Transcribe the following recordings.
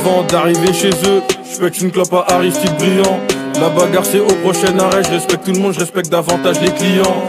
Avant d'arriver chez eux, je pète une clope à Aristide Brillant. La bagarre c'est au prochain arrêt, je respecte tout le monde, je respecte davantage les clients.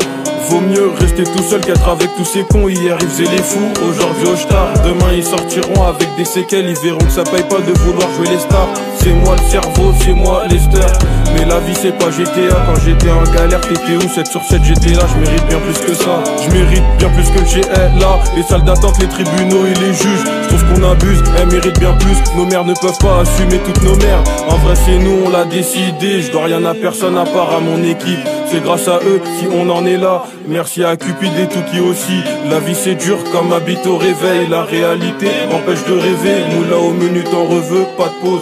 Vaut mieux rester tout seul qu'être avec tous ces cons. Hier ils faisaient les fous, aujourd'hui au star. Demain ils sortiront avec des séquelles, ils verront que ça paye pas de vouloir jouer les stars. C'est moi le cerveau, c'est moi Lester. La vie c'est pas GTA, quand j'étais en galère t'étais où 7 sur 7 j'étais là, je mérite bien plus que ça. Je mérite bien plus que le GLA. Les salles d'attente, les tribunaux et les juges. Je trouve qu'on abuse, elles méritent bien plus. Nos mères ne peuvent pas assumer toutes nos mères. En vrai c'est nous, on l'a décidé. Je dois rien à personne à part à mon équipe. C'est grâce à eux si on en est là. Merci à Cupid et tout qui aussi. La vie c'est dur comme habite au réveil. La réalité empêche de rêver. Moula au menu t'en reveux, pas de pause.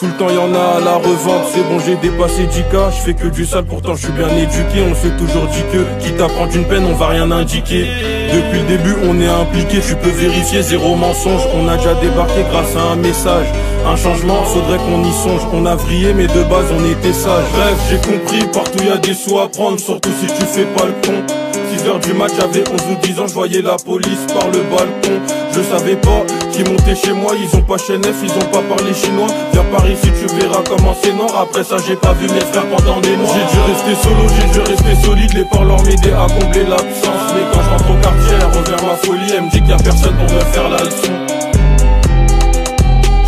Tout le temps y en a à la revente, c'est bon j'ai dépassé 10K, je fais que du sale pourtant je suis bien éduqué, on s'est toujours dit que quitte à prendre une peine on va rien indiquer. Depuis le début on est impliqué, tu peux vérifier zéro mensonge, on a déjà débarqué grâce à un message. Un changement, faudrait qu'on y songe. On a vrillé, mais de base on était sage. Bref, j'ai compris, partout y a des sous à prendre, surtout si tu fais pas le con. 6 heures du match, j'avais 11 ou 10 ans, je voyais la police par le balcon. Je savais pas qui montait chez moi, ils ont pas chaîne ils ont pas parlé chinois. Viens par ici, tu verras comment c'est noir. Après ça, j'ai pas vu mes frères pendant des mois. J'ai dû rester solo, j'ai dû rester solide. Les parleurs m'aidaient à combler l'absence. Mais quand je rentre au quartier, elle revient ma folie. Elle me dit qu'il y a personne pour me faire la leçon.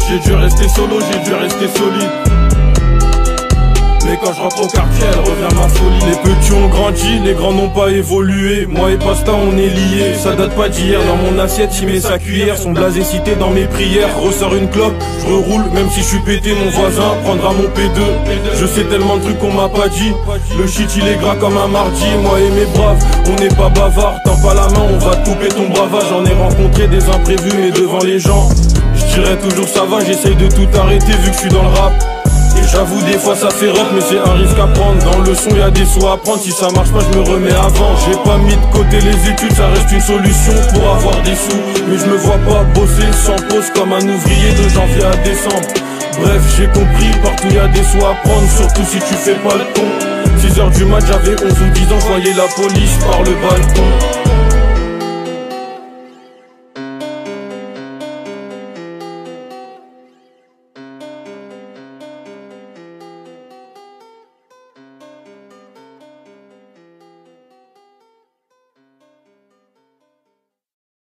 J'ai dû rester solo, j'ai dû rester solide. Quand je rentre au quartier, elle revient ma folie. Les petits ont grandi, les grands n'ont pas évolué. Moi et Pasta, on est liés. Ça date pas d'hier. Dans mon assiette, il met sa cuillère. Son blasé cité dans mes prières. Ressort une clope, je reroule. Même si je suis pété, mon voisin prendra mon P2. Je sais tellement de trucs qu'on m'a pas dit. Le shit, il est gras comme un mardi. Moi et mes braves, on n'est pas bavard. Tends pas la main, on va couper ton bravage. J'en ai rencontré des imprévus, mais devant les gens. Je dirais toujours ça va, j'essaye de tout arrêter vu que je suis dans le rap. J'avoue des fois ça fait rock mais c'est un risque à prendre. Dans le son y a des sous à prendre. Si ça marche pas je me remets avant. J'ai pas mis de côté les études Ça reste une solution pour avoir des sous. Mais je me vois pas bosser sans pause Comme un ouvrier de janvier à décembre. Bref j'ai compris partout y des sous à prendre. Surtout si tu fais pas le con. 6 heures du match j'avais 11 ou 10 ans la police par le balcon